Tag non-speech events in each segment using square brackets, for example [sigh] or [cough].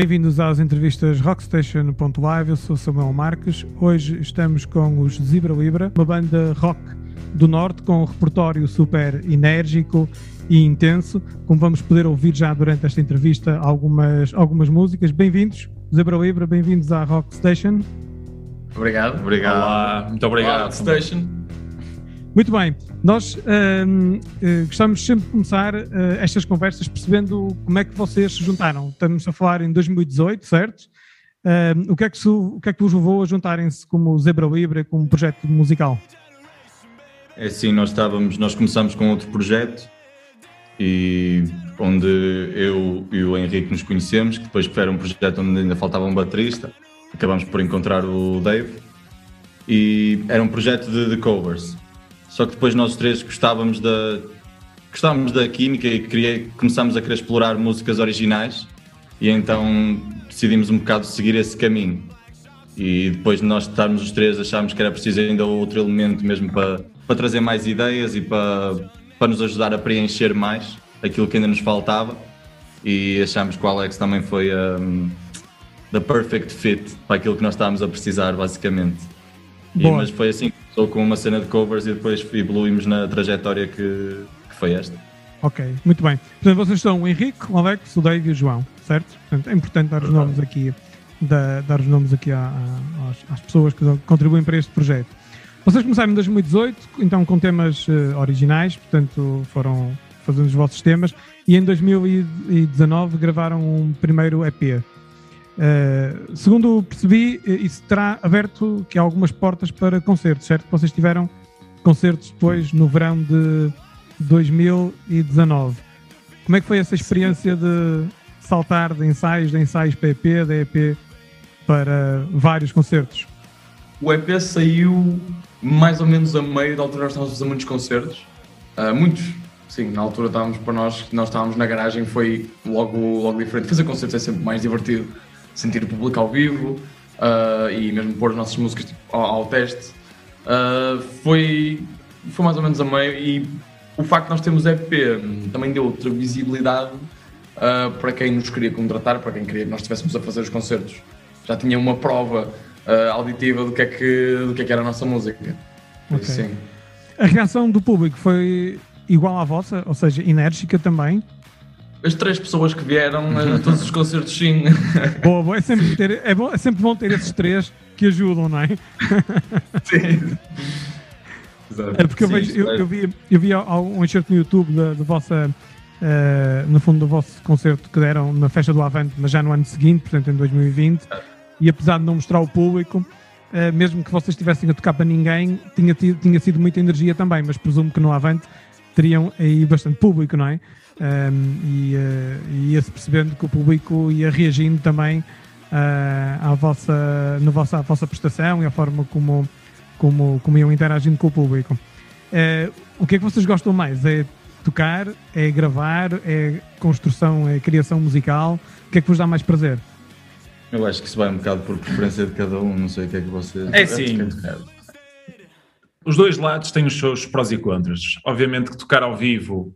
Bem-vindos às entrevistas Rockstation.live. Eu sou Samuel Marques. Hoje estamos com os Zebra Libra, uma banda rock do Norte com um repertório super enérgico e intenso. Como vamos poder ouvir já durante esta entrevista algumas, algumas músicas. Bem-vindos, Zebra Libra, bem-vindos à Rockstation. Obrigado. Obrigado. Olá, muito obrigado. Rockstation. Muito bem, nós uh, uh, gostamos sempre de começar uh, estas conversas percebendo como é que vocês se juntaram. Estamos a falar em 2018, certo? o, que é que se, o que é que vos levou a juntarem-se como Zebra Libre, como projeto musical? É assim, nós estávamos, nós começamos com outro projeto e onde eu e o Henrique nos conhecemos, que depois era um projeto onde ainda faltava um baterista, acabamos por encontrar o Dave e era um projeto de, de covers só que depois nós três gostávamos da, gostávamos da química e queria, começámos a querer explorar músicas originais e então decidimos um bocado seguir esse caminho. E depois de nós estarmos os três, achámos que era preciso ainda outro elemento mesmo para, para trazer mais ideias e para, para nos ajudar a preencher mais aquilo que ainda nos faltava. E achámos que o Alex também foi um, the perfect fit para aquilo que nós estávamos a precisar, basicamente. E, mas foi assim Estou com uma cena de covers e depois evoluímos na trajetória que, que foi esta. Ok, muito bem. Portanto, vocês são o Henrique, o Alex, o Dave e o João, certo? Portanto, é importante dar os nomes aqui, da, dar os nomes aqui à, à, às, às, pessoas que contribuem para este projeto. Vocês começaram em 2018, então com temas uh, originais, portanto foram fazendo os vossos temas, e em 2019 gravaram um primeiro EP. Uh, segundo percebi, eh, isso terá aberto que algumas portas para concertos, certo? Vocês tiveram concertos depois no verão de 2019. Como é que foi essa experiência de saltar de ensaios, de ensaios para EP, de EP para vários concertos? O EP saiu mais ou menos a meio da altura nós estávamos a fazer muitos concertos. Uh, muitos, sim, na altura estávamos para nós, nós estávamos na garagem, foi logo, logo diferente. Fazer concertos é sempre mais divertido sentir o público ao vivo uh, e mesmo pôr as nossas músicas tipo, ao, ao, teste. Uh, foi, foi mais ou menos a meio e o facto de nós termos EP também deu outra visibilidade uh, para quem nos queria contratar, para quem queria que nós estivéssemos a fazer os concertos. Já tinha uma prova auditiva do que, é que, do que é que era a nossa música. Okay. Sim. A reação do público foi igual à vossa, ou seja, enérgica também? As três pessoas que vieram a todos os concertos, sim. [laughs] Boa, boa. É sempre, ter, é, bom, é sempre bom ter esses três que ajudam, não é? [laughs] Sim. Exato. É porque eu, vejo, eu, eu, vi, eu vi um enxerto no YouTube da, da vossa. Uh, no fundo do vosso concerto que deram na festa do Avante, mas já no ano seguinte, portanto em 2020, e apesar de não mostrar o público, uh, mesmo que vocês estivessem a tocar para ninguém, tinha, tido, tinha sido muita energia também, mas presumo que no Avante teriam aí bastante público, não é? Um, e, uh, e ia-se percebendo que o público ia reagindo também uh, à, vossa, no vossa, à vossa prestação e à forma como, como, como iam interagindo com o público. Uh, o que é que vocês gostam mais? É tocar? É gravar? É construção? É criação musical? O que é que vos dá mais prazer? Eu acho que isso vai um bocado por preferência de cada um, não sei o que é que vocês. É sim. Os dois lados têm os seus prós e contras. Obviamente que tocar ao vivo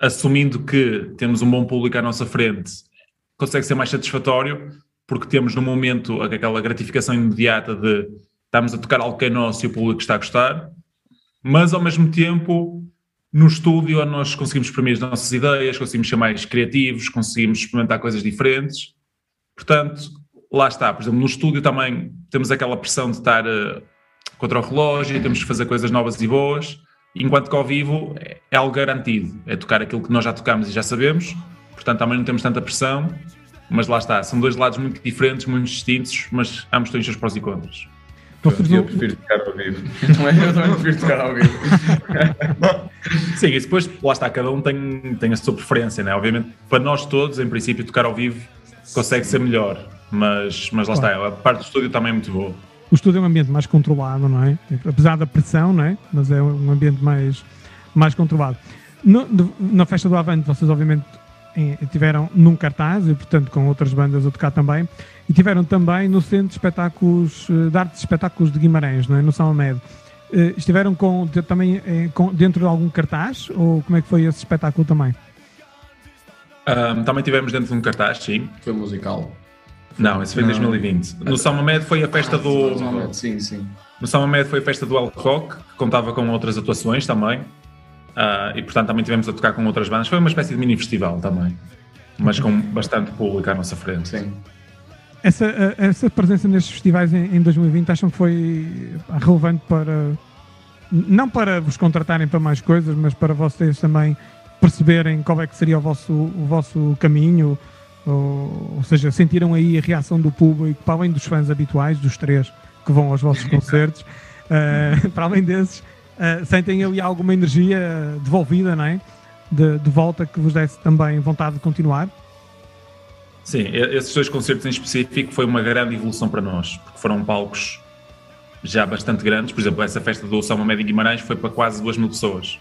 assumindo que temos um bom público à nossa frente, consegue ser mais satisfatório, porque temos no momento aquela gratificação imediata de estamos a tocar algo que é nosso e o público está a gostar, mas ao mesmo tempo, no estúdio, nós conseguimos exprimir as nossas ideias, conseguimos ser mais criativos, conseguimos experimentar coisas diferentes. Portanto, lá está. Por exemplo, no estúdio também temos aquela pressão de estar uh, contra o relógio, temos que fazer coisas novas e boas enquanto que ao vivo é, é algo garantido, é tocar aquilo que nós já tocamos e já sabemos, portanto também não temos tanta pressão, mas lá está, são dois lados muito diferentes, muito distintos, mas ambos têm os seus prós e contras. Eu prefiro tocar ao vivo. [laughs] eu também prefiro tocar ao vivo. [laughs] Sim, e depois, lá está, cada um tem, tem a sua preferência, né? Obviamente, para nós todos, em princípio, tocar ao vivo consegue ser melhor, mas, mas lá está, a parte do estúdio também é muito boa o estúdio é um ambiente mais controlado, não é? Apesar da pressão, não é? Mas é um ambiente mais, mais controlado. No, na festa do Avante, vocês obviamente tiveram num cartaz, e portanto com outras bandas a tocar também, e tiveram também no Centro de Espetáculos, eh, de Artes e Espetáculos de Guimarães, não é? no São Amed. Eh, estiveram com, também eh, com, dentro de algum cartaz, ou como é que foi esse espetáculo também? Um, também tivemos dentro de um cartaz, sim. Foi musical. Não, esse foi em 2020. No Samamed foi a festa ah, do. Sim, sim. No Samamed foi a festa do El Rock, que contava com outras atuações também. Uh, e portanto também tivemos a tocar com outras bandas. Foi uma espécie de mini festival também, mas com bastante público à nossa frente. Sim. Essa, essa presença nestes festivais em, em 2020 acham que foi relevante para. Não para vos contratarem para mais coisas, mas para vocês também perceberem qual é que seria o vosso, o vosso caminho, ou, ou seja, sentiram aí a reação do público, para além dos fãs habituais, dos três que vão aos vossos [laughs] concertos, uh, para além desses, uh, sentem ali alguma energia devolvida, não é? De, de volta que vos desse também vontade de continuar? Sim, esses dois concertos em específico foi uma grande evolução para nós, porque foram palcos já bastante grandes. Por exemplo, essa festa do São Mamede em Guimarães foi para quase 2 mil pessoas.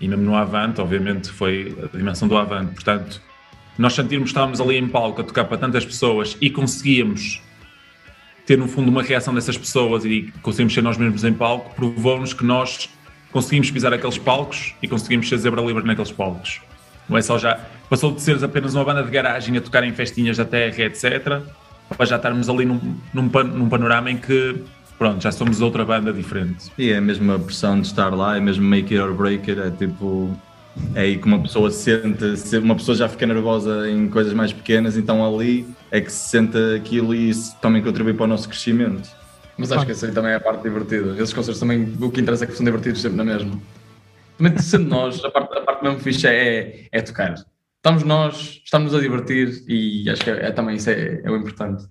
E mesmo no Avante, obviamente, foi a dimensão do Avante. Portanto, nós sentirmos que estávamos ali em palco a tocar para tantas pessoas e conseguíamos ter, no fundo, uma reação dessas pessoas e conseguimos ser nós mesmos em palco, provou-nos que nós conseguimos pisar aqueles palcos e conseguimos ser zebra livre naqueles palcos. Não é só já. Passou de seres apenas uma banda de garagem a tocar em festinhas da terra, etc., para já estarmos ali num, num, pan, num panorama em que, pronto, já somos outra banda diferente. E é a mesma pressão de estar lá, é mesmo make it or break it, é tipo. É aí que uma pessoa se sente, uma pessoa já fica nervosa em coisas mais pequenas, então ali é que se sente aquilo e isso também contribui para o nosso crescimento. Mas acho que essa aí também é a parte divertida. Esses concertos também, o que interessa é que são divertidos sempre na mesma. Também sendo nós, a parte, a parte mesmo fixe é, é tocar. Estamos nós, estamos a divertir e acho que é, é também isso é, é, o importante.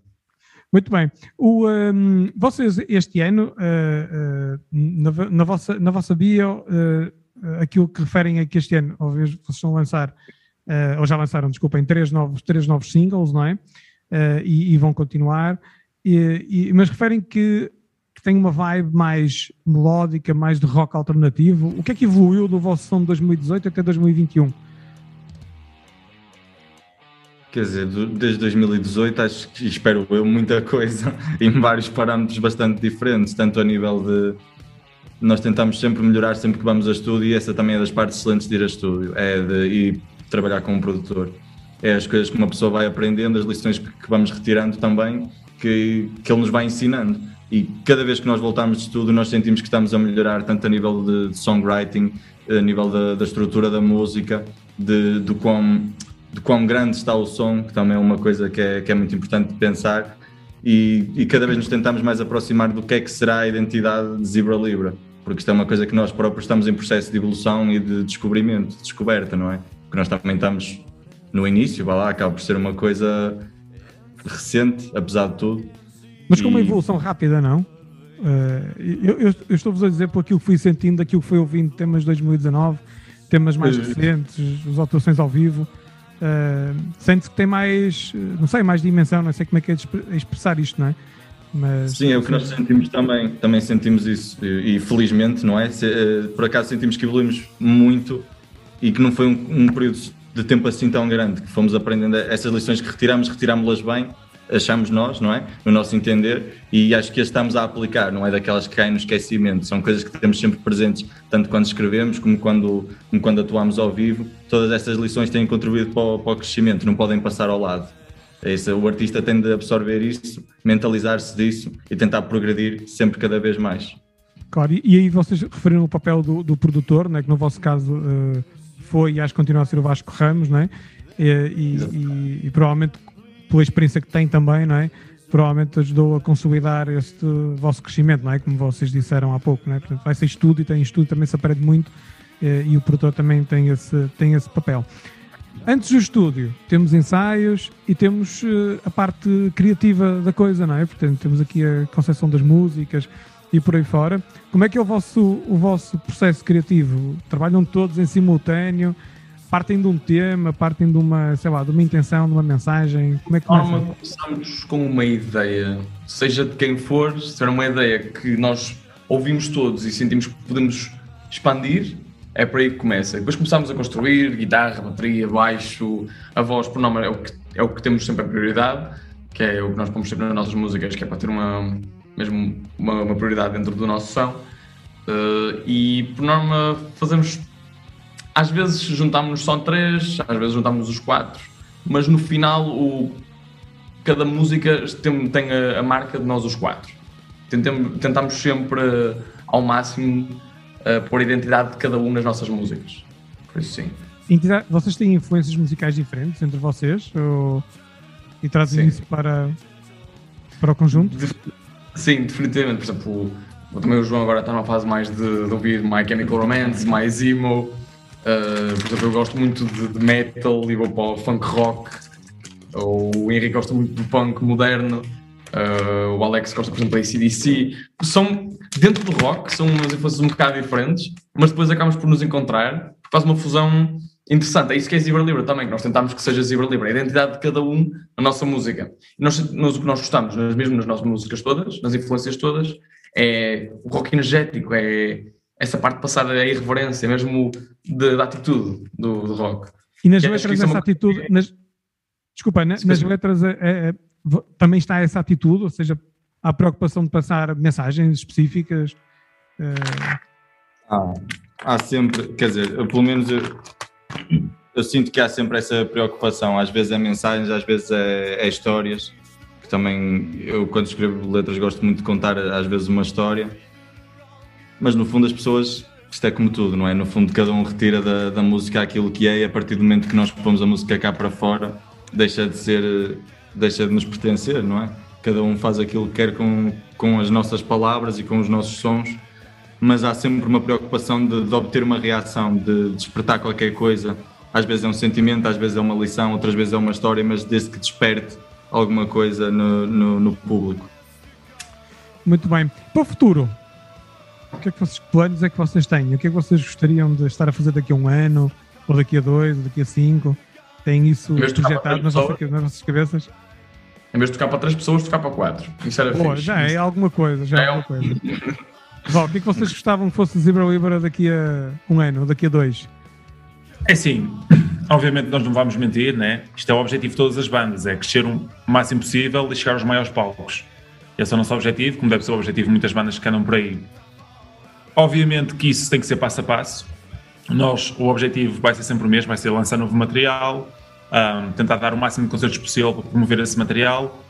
Muito bem. O, um, vocês este ano, uh, uh, na, na, vossa, na vossa bio, uh, aquilo que referem a que este ano, talvez vocês vão lançar, ou já lançaram, desculpem, três novos, três novos singles, não é? E, e, vão continuar, e, e, mas referem que tem uma vibe mais melódica, mais de rock alternativo. O que é que evoluiu do vosso som de 2018 até 2021? Quer dizer, desde 2018 acho que espero eu muita coisa [laughs] em vários parâmetros bastante diferentes, tanto a nível de nós tentamos sempre melhorar sempre que vamos a estúdio e essa também é das partes excelentes de ir a estúdio, é de ir trabalhar com um produtor. É as coisas que uma pessoa vai aprendendo, as lições que, que vamos retirando também, que, que ele nos vai ensinando e cada vez que nós voltamos de estudo nós sentimos que estamos a melhorar tanto a nível de songwriting, a nível da, da estrutura da música, de, do, quão, de quão grande está o som, que também é uma coisa que é, que é muito importante pensar e, e, cada vez nos tentamos mais aproximar do que é que será a identidade de Zebra Libra, porque isto é uma coisa que nós próprios estamos em processo de evolução e de descobrimento, de descoberta, não é? Porque nós também estamos no início, vai lá, acaba por ser uma coisa recente, apesar de tudo, mas com uma evolução rápida, não? Uh, eu, eu, eu estou-vos a dizer por aquilo que fui sentindo, daquilo que fui ouvindo, temas de 2019, temas mais recentes, as atuações ao vivo. Uh, Sente-se que tem mais, não sei, mais dimensão, não sei como é que é de expressar isto, não é? Mas, Sim, é o que nós sentimos também, também sentimos isso e, e felizmente, não é? Se, uh, por acaso sentimos que evoluímos muito e que não foi um, um, período de tempo assim tão grande, que fomos aprendendo essas lições que retiramos, retirámos-las bem achamos nós, não é? No nosso entender, e acho que as estamos a aplicar, não é daquelas que caem no esquecimento, são coisas que temos sempre presentes, tanto quando escrevemos como quando, como quando atuamos ao vivo. Todas estas lições têm contribuído para o, para o crescimento, não podem passar ao lado. É isso, o artista tem de absorver isso, mentalizar-se disso e tentar progredir sempre cada vez mais. Claro, e, aí vocês referiram o papel do, do produtor, né, que no vosso caso uh, foi e acho que continua a ser o Vasco Ramos, né? E, e, e, e provavelmente pela experiência que tem também, não é? Provavelmente ajudou a consolidar este vosso crescimento, não é? Como vocês disseram há pouco, não é? Portanto, vai ser estudo e tem estudo, também se aprende muito eh, e o produtor também tem esse, tem esse papel. Antes do estúdio, temos ensaios e temos uh, a parte criativa da coisa, não é? Portanto, temos aqui a concepção das músicas e por aí fora. Como é que é o vosso, o vosso processo criativo? Trabalham todos em simultâneo? Partem de um tema, partem de uma, sei lá, de uma intenção, de uma mensagem? Como é que começa? Normalmente começamos com uma ideia, seja de quem for, se for uma ideia que nós ouvimos todos e sentimos que podemos expandir, é por aí que começa. Depois começamos a construir guitarra, bateria, baixo, a voz, por nome é o que, é o que temos sempre a prioridade, que é o que nós pomos sempre nas nossas músicas, que é para ter uma, mesmo uma, uma prioridade dentro do nosso som. Uh, e por norma fazemos às vezes juntámos-nos só três, às vezes juntámos os quatro, mas no final o, cada música tem, tem a, a, marca de nós os quatro. Tentamos, tentamos sempre ao máximo uh, pôr a identidade de cada um nas nossas músicas. Por isso sim. Vocês têm influências musicais diferentes entre vocês? Ou... E trazem sim. isso para, para o conjunto? De, sim, definitivamente. Por exemplo, também o João agora está numa fase mais de, de ouvir My Chemical Romance, mais emo. Uh, por exemplo, eu gosto muito de, de, metal e vou para o funk rock. O Henrique gosta muito do punk moderno. Uh, o Alex gosta, por exemplo, da ACDC. São, dentro do rock, são umas influências um bocado diferentes, mas depois acabamos por nos encontrar, faz uma fusão interessante. É isso que é Zebra Libra também, que nós tentamos que seja Zebra Libra, a identidade de cada um na nossa música. nós, nós, o que nós gostamos, mesmo nas nossas músicas todas, nas influências todas, é o rock energético, é essa parte de passar a irreverência, mesmo de, da atitude do, do rock. E nas letras essa é uma... atitude, nas, desculpa, nas, nas letras é, é, é, também está essa atitude, ou seja, há preocupação de passar mensagens específicas. É... Ah, há sempre, quer dizer, eu, pelo menos eu, eu, sinto que há sempre essa preocupação, às vezes é mensagens, às vezes é, é histórias também eu quando escrevo letras gosto muito de contar às vezes uma história, mas no fundo as pessoas, isto é como tudo, não é? No fundo cada um retira da, da música aquilo que é e a partir do momento que nós pomos a música cá para fora deixa de ser, deixa de nos pertencer, não é? Cada um faz aquilo que quer com, com as nossas palavras e com os nossos sons, mas há sempre uma preocupação de, de obter uma reação, de despertar qualquer coisa. Às vezes é um sentimento, às vezes é uma lição, outras vezes é uma história, mas desde que desperte alguma coisa no, no, no público. Muito bem. Para o futuro, o que é que vocês, planos é que vocês têm? O que é que vocês gostariam de estar a fazer daqui a um ano, ou daqui a dois, ou daqui a cinco? Têm isso projetado nas, vossas, nas vossas cabeças? Em vez de tocar para três pessoas, tocar para quatro. Isso era Boa, Já é alguma coisa, já é, é alguma coisa. Val, o que é que vocês gostavam que fosse Zebra Libra daqui a um ano, ou daqui a dois? É sim, obviamente nós não vamos mentir, né? Isto é o objetivo de todas as bandas, é crescer o máximo possível e chegar aos maiores palcos. Esse é o nosso objetivo, como deve ser o objetivo de muitas bandas que andam por aí. Obviamente que isso tem que ser passo a passo. Nós, o objetivo vai ser sempre o mesmo, vai ser lançar novo material, um, tentar dar o máximo de concertos possível para promover esse material,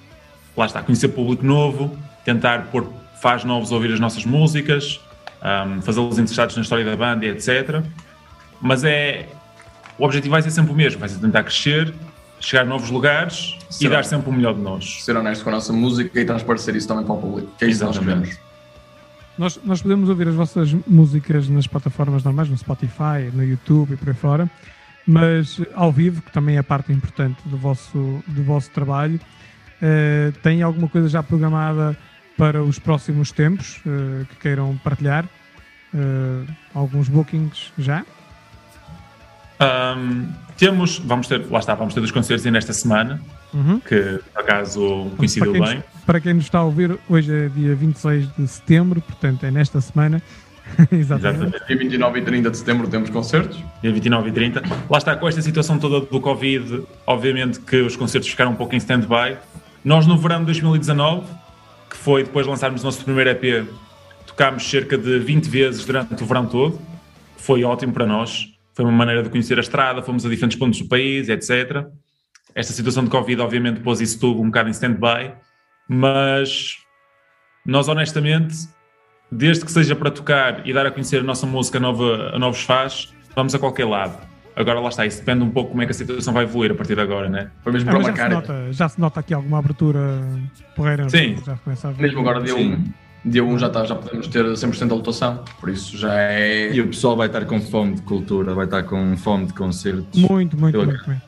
lá está, conhecer público novo, tentar pôr faz novos ouvir as nossas músicas, um, fazê-los interessados na história da banda, etc. Mas é, o objetivo vai ser sempre o mesmo, vai ser tentar crescer, chegar a novos lugares ser e dar sempre o melhor de nós. Ser honesto com a nossa música e transparecer isso também para o público, que é isso que nós queremos. Nós, nós podemos ouvir as vossas músicas nas plataformas normais, no Spotify, no YouTube e por aí fora, mas ao vivo, que também é parte importante do vosso, do vosso trabalho, uh, tem alguma coisa já programada para os próximos tempos uh, que queiram partilhar? Uh, alguns bookings já? Um, temos, vamos ter, lá está, vamos ter os concertos nesta semana, uhum. que por acaso coincidiu para bem. Nos, para quem nos está a ouvir, hoje é dia 26 de setembro, portanto é nesta semana. [laughs] Exatamente. Exatamente. Dia 29 e 30 de setembro temos concertos. Dia 29 e 30. Lá está, com esta situação toda do Covid, obviamente que os concertos ficaram um pouco em stand-by. Nós no verão de 2019, que foi depois de lançarmos o nosso primeiro EP, tocámos cerca de 20 vezes durante o verão todo. Foi ótimo para nós foi uma maneira de conhecer a estrada, fomos a diferentes pontos do país, etc. Esta situação de Covid, obviamente, pôs isso tudo um bocado em stand-by, mas nós, honestamente, desde que seja para tocar e dar a conhecer a nossa música a, nova, a novos fãs, vamos a qualquer lado. Agora lá está, isso depende um pouco como é que a situação vai evoluir a partir de agora, né? Foi mesmo ah, para já, se nota, já se nota aqui alguma abertura porreira. Sim. Já começa a ver. Mesmo agora deu um dia 1 já, tá, já podemos ter 100% da lotação, por isso já é. E o pessoal vai estar com fome de cultura, vai estar com fome de concertos. Muito, muito, Eu... muito.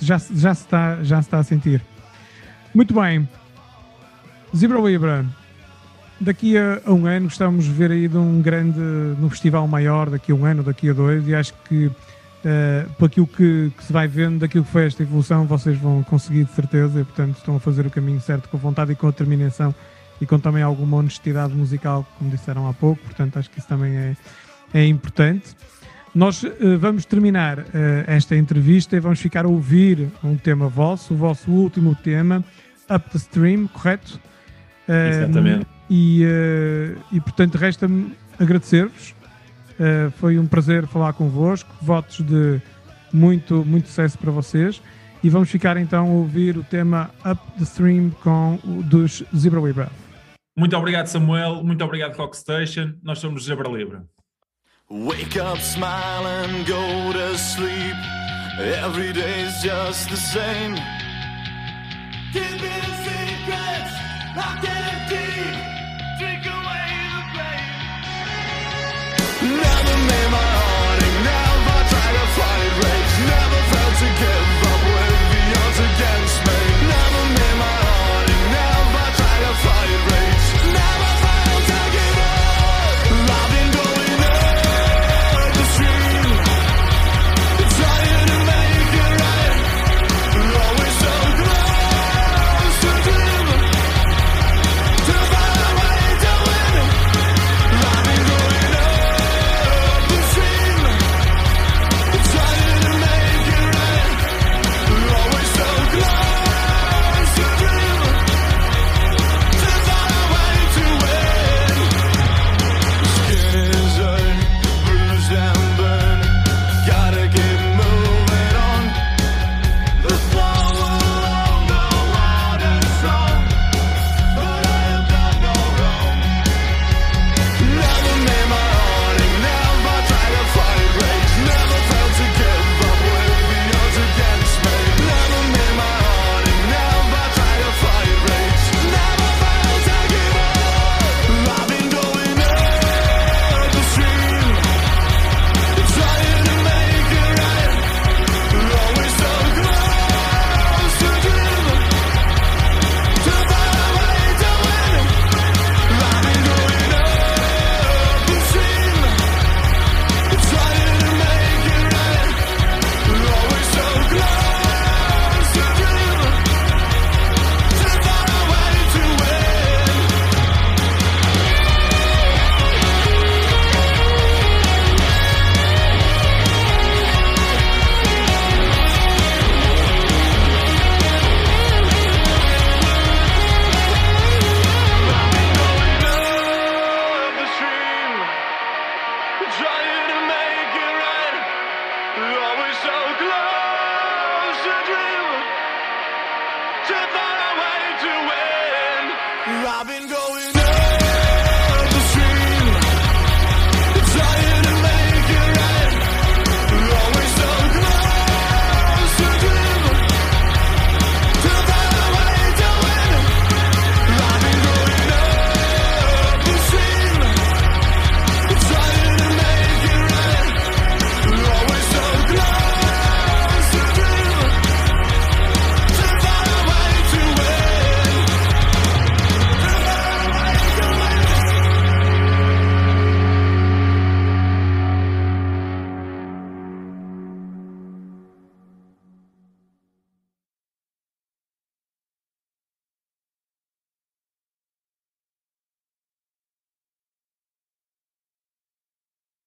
já, já, se está, já se está a sentir. Muito bem. Zebra Libra, daqui a, a, um ano gostávamos de ver aí de um grande, num festival maior, daqui a um ano, daqui a dois, e acho que uh, por aquilo que, que, se vai vendo, daquilo que foi esta evolução, vocês vão conseguir de certeza, e portanto estão a fazer o caminho certo com vontade e com determinação e com também alguma honestidade musical, como disseram há pouco, portanto acho que isso também é, é importante. Nós uh, vamos terminar uh, esta entrevista e vamos ficar a ouvir um tema vosso, o vosso último tema, Up the Stream, correto? Uh, Exatamente. E, e portanto resta-me agradecer-vos. foi um prazer falar convosco. Votos de muito, muito sucesso para vocês. E vamos ficar então a ouvir o tema Up the Stream com, dos Zebra Weaver. Muito obrigado, Samuel. Muito obrigado, Rockstation. Nós somos Zebra Libra. Wake up, smile and go to sleep. Every day's just the same. Give me the secrets, locked in deep. Drink away the pain. Never made my heart, never tried to fight it, rage, never felt together.